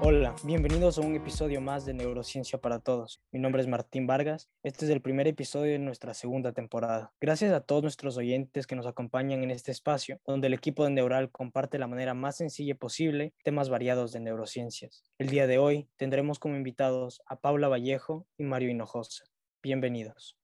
Hola, bienvenidos a un episodio más de Neurociencia para Todos. Mi nombre es Martín Vargas. Este es el primer episodio de nuestra segunda temporada. Gracias a todos nuestros oyentes que nos acompañan en este espacio, donde el equipo de Neural comparte la manera más sencilla posible temas variados de neurociencias. El día de hoy tendremos como invitados a Paula Vallejo y Mario Hinojosa. Bienvenidos.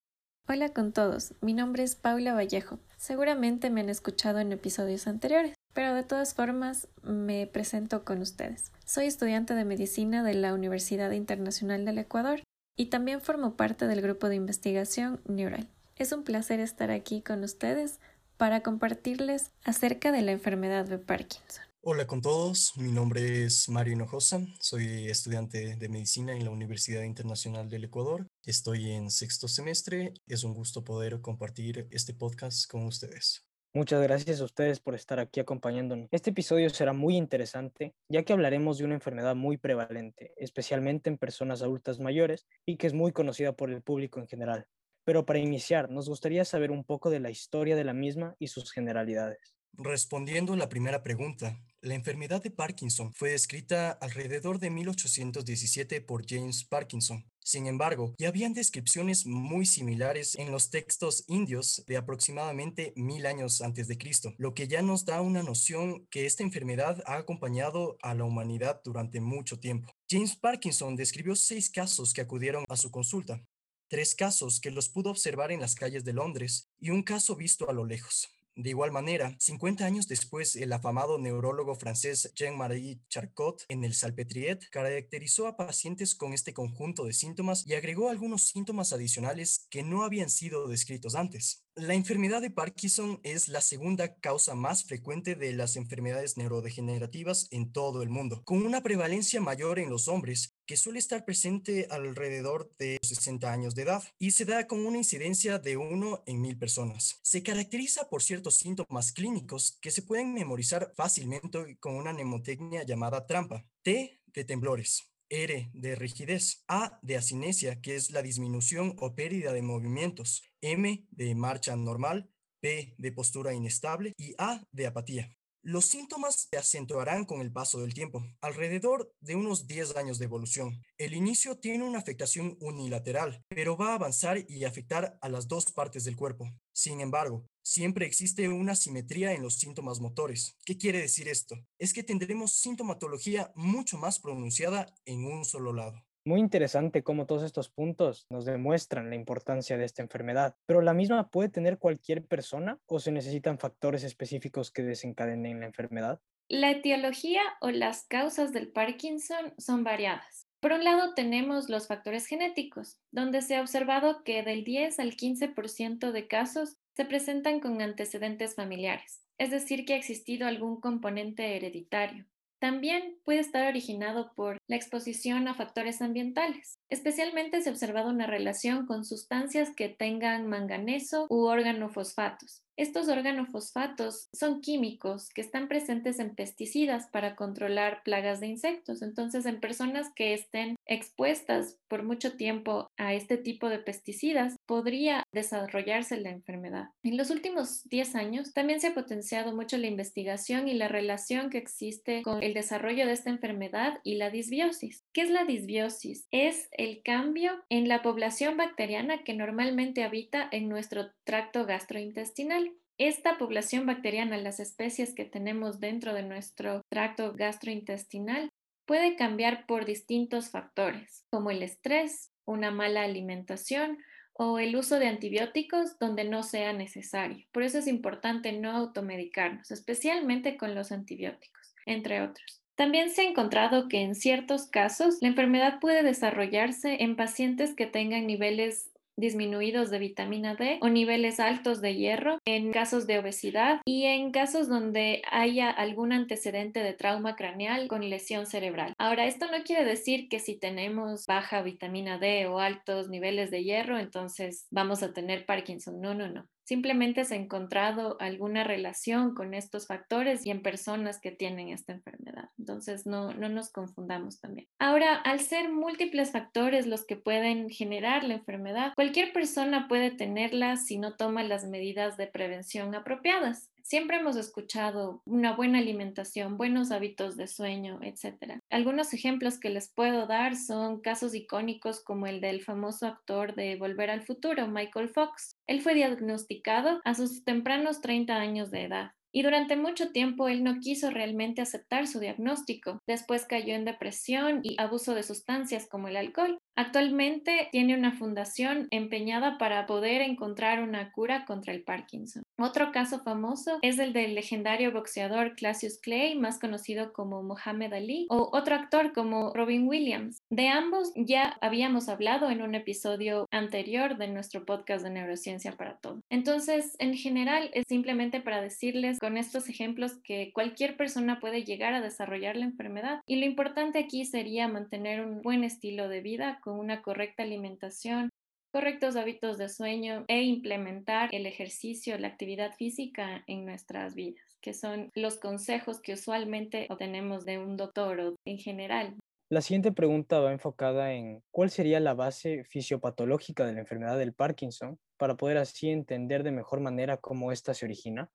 Hola con todos, mi nombre es Paula Vallejo. Seguramente me han escuchado en episodios anteriores, pero de todas formas me presento con ustedes. Soy estudiante de medicina de la Universidad Internacional del Ecuador y también formo parte del grupo de investigación Neural. Es un placer estar aquí con ustedes para compartirles acerca de la enfermedad de Parkinson. Hola con todos, mi nombre es Mario Hinojosa, soy estudiante de medicina en la Universidad Internacional del Ecuador, estoy en sexto semestre, es un gusto poder compartir este podcast con ustedes. Muchas gracias a ustedes por estar aquí acompañándonos. Este episodio será muy interesante ya que hablaremos de una enfermedad muy prevalente, especialmente en personas adultas mayores y que es muy conocida por el público en general. Pero para iniciar, nos gustaría saber un poco de la historia de la misma y sus generalidades. Respondiendo a la primera pregunta, la enfermedad de Parkinson fue descrita alrededor de 1817 por James Parkinson. Sin embargo, ya habían descripciones muy similares en los textos indios de aproximadamente mil años antes de Cristo, lo que ya nos da una noción que esta enfermedad ha acompañado a la humanidad durante mucho tiempo. James Parkinson describió seis casos que acudieron a su consulta, tres casos que los pudo observar en las calles de Londres y un caso visto a lo lejos. De igual manera, 50 años después, el afamado neurólogo francés Jean-Marie Charcot en el Salpetriet caracterizó a pacientes con este conjunto de síntomas y agregó algunos síntomas adicionales que no habían sido descritos antes. La enfermedad de Parkinson es la segunda causa más frecuente de las enfermedades neurodegenerativas en todo el mundo, con una prevalencia mayor en los hombres que suele estar presente alrededor de 60 años de edad y se da con una incidencia de 1 en mil personas. Se caracteriza por ciertos síntomas clínicos que se pueden memorizar fácilmente con una mnemotecnia llamada trampa. T de temblores, R de rigidez, A de asinesia, que es la disminución o pérdida de movimientos, M de marcha normal, P de postura inestable y A de apatía. Los síntomas se acentuarán con el paso del tiempo, alrededor de unos 10 años de evolución. El inicio tiene una afectación unilateral, pero va a avanzar y afectar a las dos partes del cuerpo. Sin embargo, siempre existe una simetría en los síntomas motores. ¿Qué quiere decir esto? Es que tendremos sintomatología mucho más pronunciada en un solo lado. Muy interesante cómo todos estos puntos nos demuestran la importancia de esta enfermedad, pero la misma puede tener cualquier persona o se necesitan factores específicos que desencadenen la enfermedad. La etiología o las causas del Parkinson son variadas. Por un lado tenemos los factores genéticos, donde se ha observado que del 10 al 15% de casos se presentan con antecedentes familiares, es decir, que ha existido algún componente hereditario. También puede estar originado por la exposición a factores ambientales. Especialmente se ha observado una relación con sustancias que tengan manganeso u organofosfatos. Estos organofosfatos son químicos que están presentes en pesticidas para controlar plagas de insectos. Entonces, en personas que estén expuestas por mucho tiempo a este tipo de pesticidas, podría desarrollarse la enfermedad. En los últimos 10 años, también se ha potenciado mucho la investigación y la relación que existe con el desarrollo de esta enfermedad y la disbiosis. ¿Qué es la disbiosis? Es el cambio en la población bacteriana que normalmente habita en nuestro tracto gastrointestinal. Esta población bacteriana, las especies que tenemos dentro de nuestro tracto gastrointestinal, puede cambiar por distintos factores, como el estrés, una mala alimentación o el uso de antibióticos donde no sea necesario. Por eso es importante no automedicarnos, especialmente con los antibióticos, entre otros. También se ha encontrado que en ciertos casos la enfermedad puede desarrollarse en pacientes que tengan niveles disminuidos de vitamina D o niveles altos de hierro en casos de obesidad y en casos donde haya algún antecedente de trauma craneal con lesión cerebral. Ahora, esto no quiere decir que si tenemos baja vitamina D o altos niveles de hierro, entonces vamos a tener Parkinson. No, no, no. Simplemente se ha encontrado alguna relación con estos factores y en personas que tienen esta enfermedad. Entonces, no, no nos confundamos también. Ahora, al ser múltiples factores los que pueden generar la enfermedad, cualquier persona puede tenerla si no toma las medidas de prevención apropiadas. Siempre hemos escuchado una buena alimentación, buenos hábitos de sueño, etc. Algunos ejemplos que les puedo dar son casos icónicos como el del famoso actor de Volver al Futuro, Michael Fox. Él fue diagnosticado a sus tempranos 30 años de edad. Y durante mucho tiempo él no quiso realmente aceptar su diagnóstico. Después cayó en depresión y abuso de sustancias como el alcohol. Actualmente tiene una fundación empeñada para poder encontrar una cura contra el Parkinson. Otro caso famoso es el del legendario boxeador Cassius Clay, más conocido como Muhammad Ali, o otro actor como Robin Williams. De ambos ya habíamos hablado en un episodio anterior de nuestro podcast de Neurociencia para Todo. Entonces, en general, es simplemente para decirles con estos ejemplos que cualquier persona puede llegar a desarrollar la enfermedad y lo importante aquí sería mantener un buen estilo de vida con una correcta alimentación, correctos hábitos de sueño e implementar el ejercicio, la actividad física en nuestras vidas, que son los consejos que usualmente obtenemos de un doctor o en general. La siguiente pregunta va enfocada en cuál sería la base fisiopatológica de la enfermedad del Parkinson para poder así entender de mejor manera cómo ésta se origina.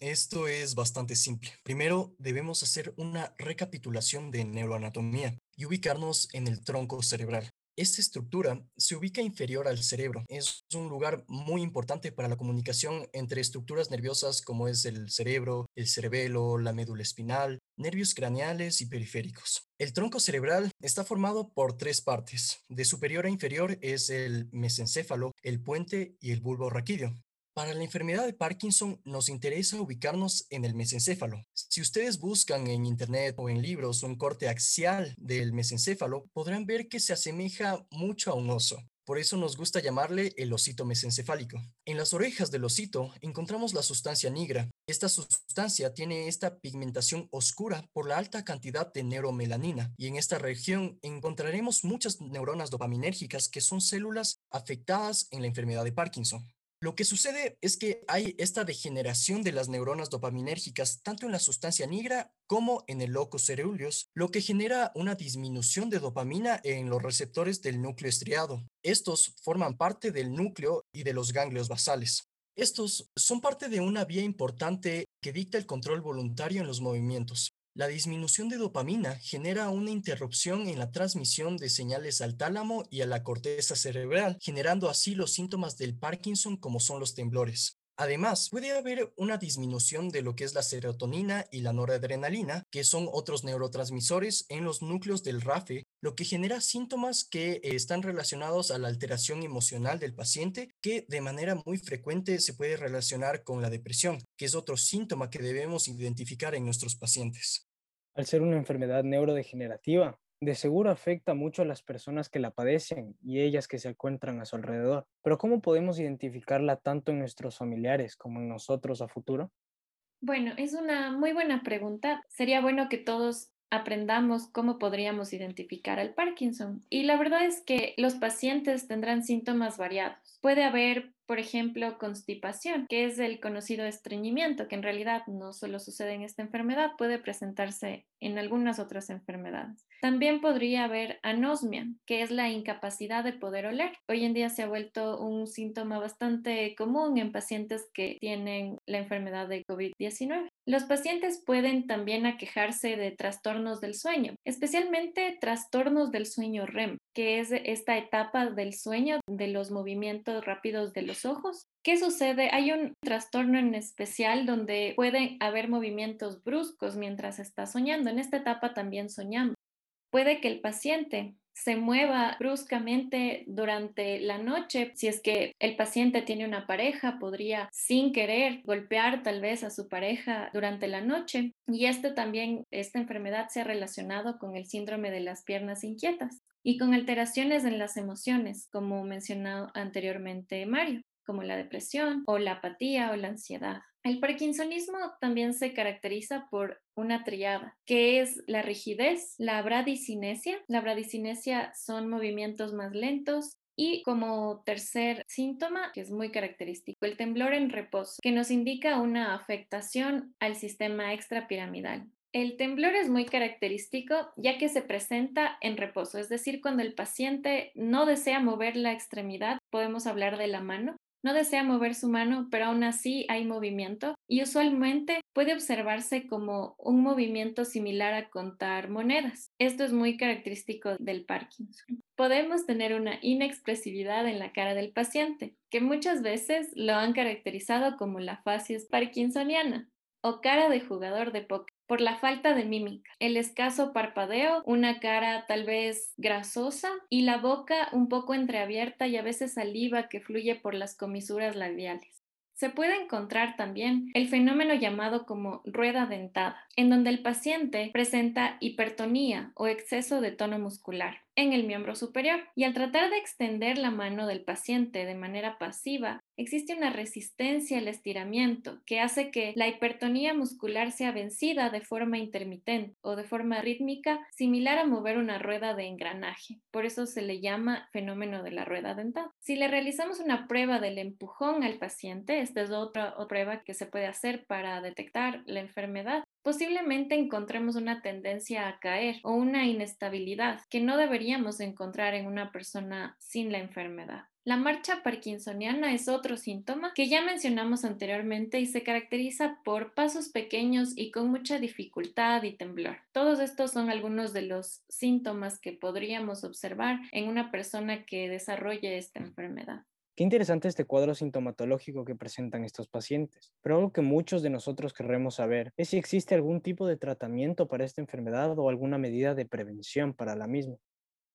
Esto es bastante simple. Primero debemos hacer una recapitulación de neuroanatomía y ubicarnos en el tronco cerebral. Esta estructura se ubica inferior al cerebro. Es un lugar muy importante para la comunicación entre estructuras nerviosas como es el cerebro, el cerebelo, la médula espinal, nervios craneales y periféricos. El tronco cerebral está formado por tres partes. De superior a inferior es el mesencéfalo, el puente y el bulbo raquídeo. Para la enfermedad de Parkinson nos interesa ubicarnos en el mesencéfalo. Si ustedes buscan en internet o en libros un corte axial del mesencéfalo, podrán ver que se asemeja mucho a un oso. Por eso nos gusta llamarle el osito mesencefálico. En las orejas del osito encontramos la sustancia negra. Esta sustancia tiene esta pigmentación oscura por la alta cantidad de neuromelanina y en esta región encontraremos muchas neuronas dopaminérgicas que son células afectadas en la enfermedad de Parkinson. Lo que sucede es que hay esta degeneración de las neuronas dopaminérgicas tanto en la sustancia negra como en el locus ceruleus, lo que genera una disminución de dopamina en los receptores del núcleo estriado. Estos forman parte del núcleo y de los ganglios basales. Estos son parte de una vía importante que dicta el control voluntario en los movimientos. La disminución de dopamina genera una interrupción en la transmisión de señales al tálamo y a la corteza cerebral, generando así los síntomas del Parkinson como son los temblores. Además, puede haber una disminución de lo que es la serotonina y la noradrenalina, que son otros neurotransmisores en los núcleos del RAFE, lo que genera síntomas que están relacionados a la alteración emocional del paciente, que de manera muy frecuente se puede relacionar con la depresión, que es otro síntoma que debemos identificar en nuestros pacientes al ser una enfermedad neurodegenerativa, de seguro afecta mucho a las personas que la padecen y ellas que se encuentran a su alrededor. Pero ¿cómo podemos identificarla tanto en nuestros familiares como en nosotros a futuro? Bueno, es una muy buena pregunta. Sería bueno que todos aprendamos cómo podríamos identificar al Parkinson. Y la verdad es que los pacientes tendrán síntomas variados. Puede haber por ejemplo, constipación, que es el conocido estreñimiento, que en realidad no solo sucede en esta enfermedad, puede presentarse en algunas otras enfermedades. También podría haber anosmia, que es la incapacidad de poder oler. Hoy en día se ha vuelto un síntoma bastante común en pacientes que tienen la enfermedad de COVID-19. Los pacientes pueden también aquejarse de trastornos del sueño, especialmente trastornos del sueño REM, que es esta etapa del sueño de los movimientos rápidos de los ojos. ¿Qué sucede? Hay un trastorno en especial donde puede haber movimientos bruscos mientras está soñando. En esta etapa también soñamos. Puede que el paciente se mueva bruscamente durante la noche. Si es que el paciente tiene una pareja, podría sin querer golpear tal vez a su pareja durante la noche. Y este también, esta enfermedad se ha relacionado con el síndrome de las piernas inquietas y con alteraciones en las emociones, como mencionado anteriormente Mario como la depresión o la apatía o la ansiedad. El parkinsonismo también se caracteriza por una triada, que es la rigidez, la bradicinesia. La bradicinesia son movimientos más lentos, y como tercer síntoma, que es muy característico, el temblor en reposo, que nos indica una afectación al sistema extrapiramidal. El temblor es muy característico ya que se presenta en reposo, es decir, cuando el paciente no desea mover la extremidad, podemos hablar de la mano, no desea mover su mano, pero aún así hay movimiento y usualmente puede observarse como un movimiento similar a contar monedas. Esto es muy característico del Parkinson. Podemos tener una inexpresividad en la cara del paciente, que muchas veces lo han caracterizado como la facies parkinsoniana o cara de jugador de póker por la falta de mímica, el escaso parpadeo, una cara tal vez grasosa y la boca un poco entreabierta y a veces saliva que fluye por las comisuras labiales. Se puede encontrar también el fenómeno llamado como rueda dentada, en donde el paciente presenta hipertonía o exceso de tono muscular en el miembro superior y al tratar de extender la mano del paciente de manera pasiva, existe una resistencia al estiramiento que hace que la hipertonía muscular sea vencida de forma intermitente o de forma rítmica, similar a mover una rueda de engranaje. Por eso se le llama fenómeno de la rueda dentada. Si le realizamos una prueba del empujón al paciente, esta es otra, otra prueba que se puede hacer para detectar la enfermedad, posiblemente encontremos una tendencia a caer o una inestabilidad que no deberíamos encontrar en una persona sin la enfermedad. La marcha parkinsoniana es otro síntoma que ya mencionamos anteriormente y se caracteriza por pasos pequeños y con mucha dificultad y temblor. Todos estos son algunos de los síntomas que podríamos observar en una persona que desarrolle esta enfermedad. Qué interesante este cuadro sintomatológico que presentan estos pacientes, pero algo que muchos de nosotros querremos saber es si existe algún tipo de tratamiento para esta enfermedad o alguna medida de prevención para la misma.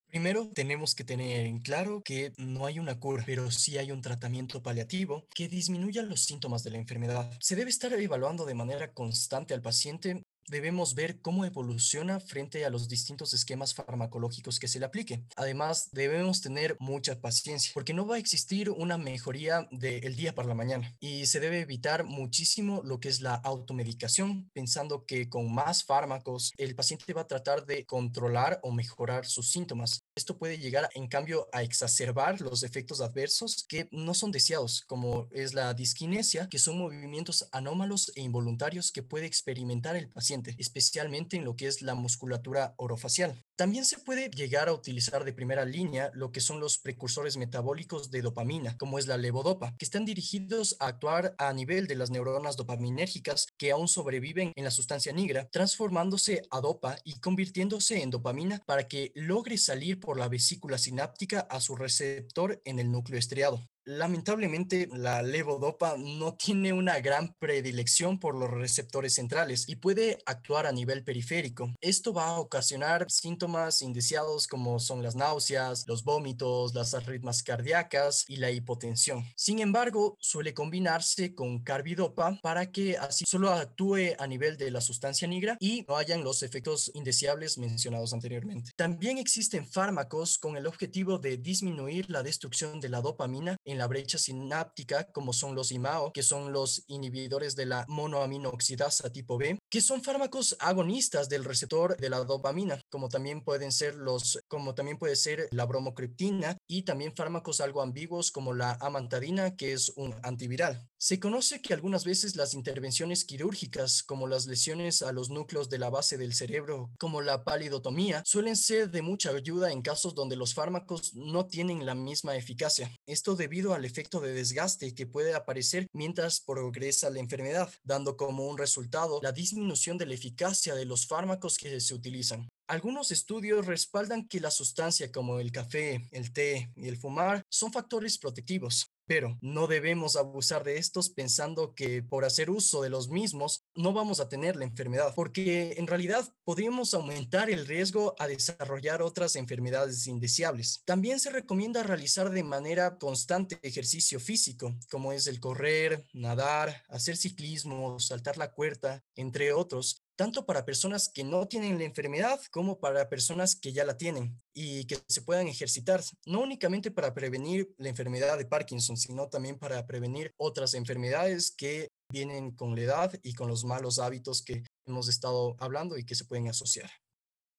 Primero, tenemos que tener en claro que no hay una cura, pero sí hay un tratamiento paliativo que disminuya los síntomas de la enfermedad. Se debe estar evaluando de manera constante al paciente debemos ver cómo evoluciona frente a los distintos esquemas farmacológicos que se le aplique. Además, debemos tener mucha paciencia porque no va a existir una mejoría del día para la mañana y se debe evitar muchísimo lo que es la automedicación, pensando que con más fármacos el paciente va a tratar de controlar o mejorar sus síntomas. Esto puede llegar, en cambio, a exacerbar los efectos adversos que no son deseados, como es la disquinesia, que son movimientos anómalos e involuntarios que puede experimentar el paciente especialmente en lo que es la musculatura orofacial. También se puede llegar a utilizar de primera línea lo que son los precursores metabólicos de dopamina, como es la levodopa, que están dirigidos a actuar a nivel de las neuronas dopaminérgicas que aún sobreviven en la sustancia negra, transformándose a dopa y convirtiéndose en dopamina para que logre salir por la vesícula sináptica a su receptor en el núcleo estriado. Lamentablemente, la levodopa no tiene una gran predilección por los receptores centrales y puede actuar a nivel periférico. Esto va a ocasionar síntomas indeseados como son las náuseas, los vómitos, las arritmias cardíacas y la hipotensión. Sin embargo, suele combinarse con carbidopa para que así solo actúe a nivel de la sustancia negra y no hayan los efectos indeseables mencionados anteriormente. También existen fármacos con el objetivo de disminuir la destrucción de la dopamina en la brecha sináptica, como son los IMAO, que son los inhibidores de la monoaminooxidasa tipo B, que son fármacos agonistas del receptor de la dopamina, como también pueden ser los, como también puede ser la bromocriptina y también fármacos algo ambiguos como la amantadina, que es un antiviral. Se conoce que algunas veces las intervenciones quirúrgicas, como las lesiones a los núcleos de la base del cerebro, como la palidotomía, suelen ser de mucha ayuda en casos donde los fármacos no tienen la misma eficacia. Esto debido al efecto de desgaste que puede aparecer mientras progresa la enfermedad, dando como un resultado la disminución de la eficacia de los fármacos que se utilizan. Algunos estudios respaldan que la sustancia como el café, el té y el fumar son factores protectivos, pero no debemos abusar de estos pensando que por hacer uso de los mismos no vamos a tener la enfermedad, porque en realidad podríamos aumentar el riesgo a desarrollar otras enfermedades indeseables. También se recomienda realizar de manera constante ejercicio físico, como es el correr, nadar, hacer ciclismo, saltar la cuerda, entre otros, tanto para personas que no tienen la enfermedad como para personas que ya la tienen y que se puedan ejercitar, no únicamente para prevenir la enfermedad de Parkinson, sino también para prevenir otras enfermedades que vienen con la edad y con los malos hábitos que hemos estado hablando y que se pueden asociar.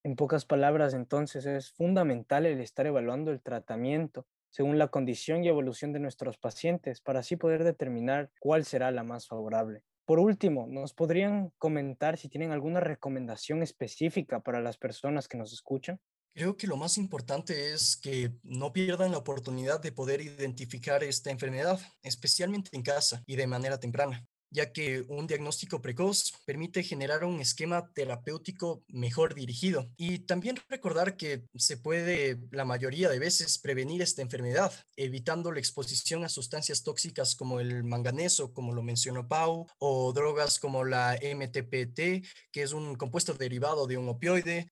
En pocas palabras, entonces, es fundamental el estar evaluando el tratamiento según la condición y evolución de nuestros pacientes para así poder determinar cuál será la más favorable. Por último, ¿nos podrían comentar si tienen alguna recomendación específica para las personas que nos escuchan? Creo que lo más importante es que no pierdan la oportunidad de poder identificar esta enfermedad, especialmente en casa y de manera temprana ya que un diagnóstico precoz permite generar un esquema terapéutico mejor dirigido. Y también recordar que se puede la mayoría de veces prevenir esta enfermedad, evitando la exposición a sustancias tóxicas como el manganeso, como lo mencionó Pau, o drogas como la MTPT, que es un compuesto derivado de un opioide,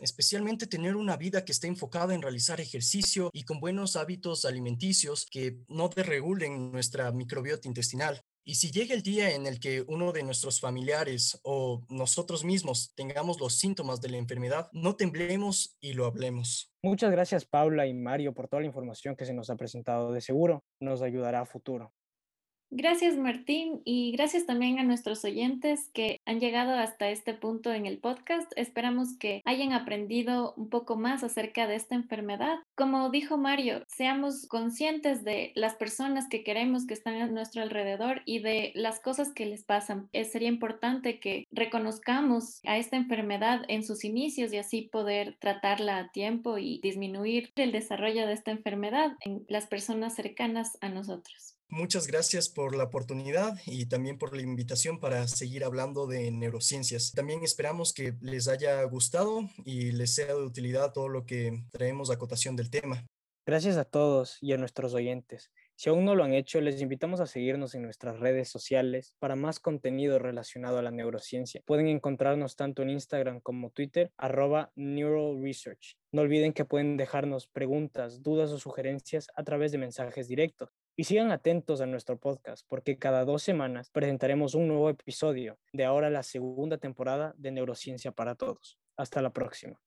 especialmente tener una vida que esté enfocada en realizar ejercicio y con buenos hábitos alimenticios que no desregulen nuestra microbiota intestinal. Y si llega el día en el que uno de nuestros familiares o nosotros mismos tengamos los síntomas de la enfermedad, no temblemos y lo hablemos. Muchas gracias Paula y Mario por toda la información que se nos ha presentado. De seguro nos ayudará a futuro. Gracias Martín y gracias también a nuestros oyentes que han llegado hasta este punto en el podcast. Esperamos que hayan aprendido un poco más acerca de esta enfermedad. Como dijo Mario, seamos conscientes de las personas que queremos que están a nuestro alrededor y de las cosas que les pasan. Eh, sería importante que reconozcamos a esta enfermedad en sus inicios y así poder tratarla a tiempo y disminuir el desarrollo de esta enfermedad en las personas cercanas a nosotros. Muchas gracias por la oportunidad y también por la invitación para seguir hablando de neurociencias. También esperamos que les haya gustado y les sea de utilidad todo lo que traemos a cotación del tema. Gracias a todos y a nuestros oyentes. Si aún no lo han hecho, les invitamos a seguirnos en nuestras redes sociales para más contenido relacionado a la neurociencia. Pueden encontrarnos tanto en Instagram como Twitter, arroba NeuralResearch. No olviden que pueden dejarnos preguntas, dudas o sugerencias a través de mensajes directos. Y sigan atentos a nuestro podcast porque cada dos semanas presentaremos un nuevo episodio de ahora la segunda temporada de Neurociencia para Todos. Hasta la próxima.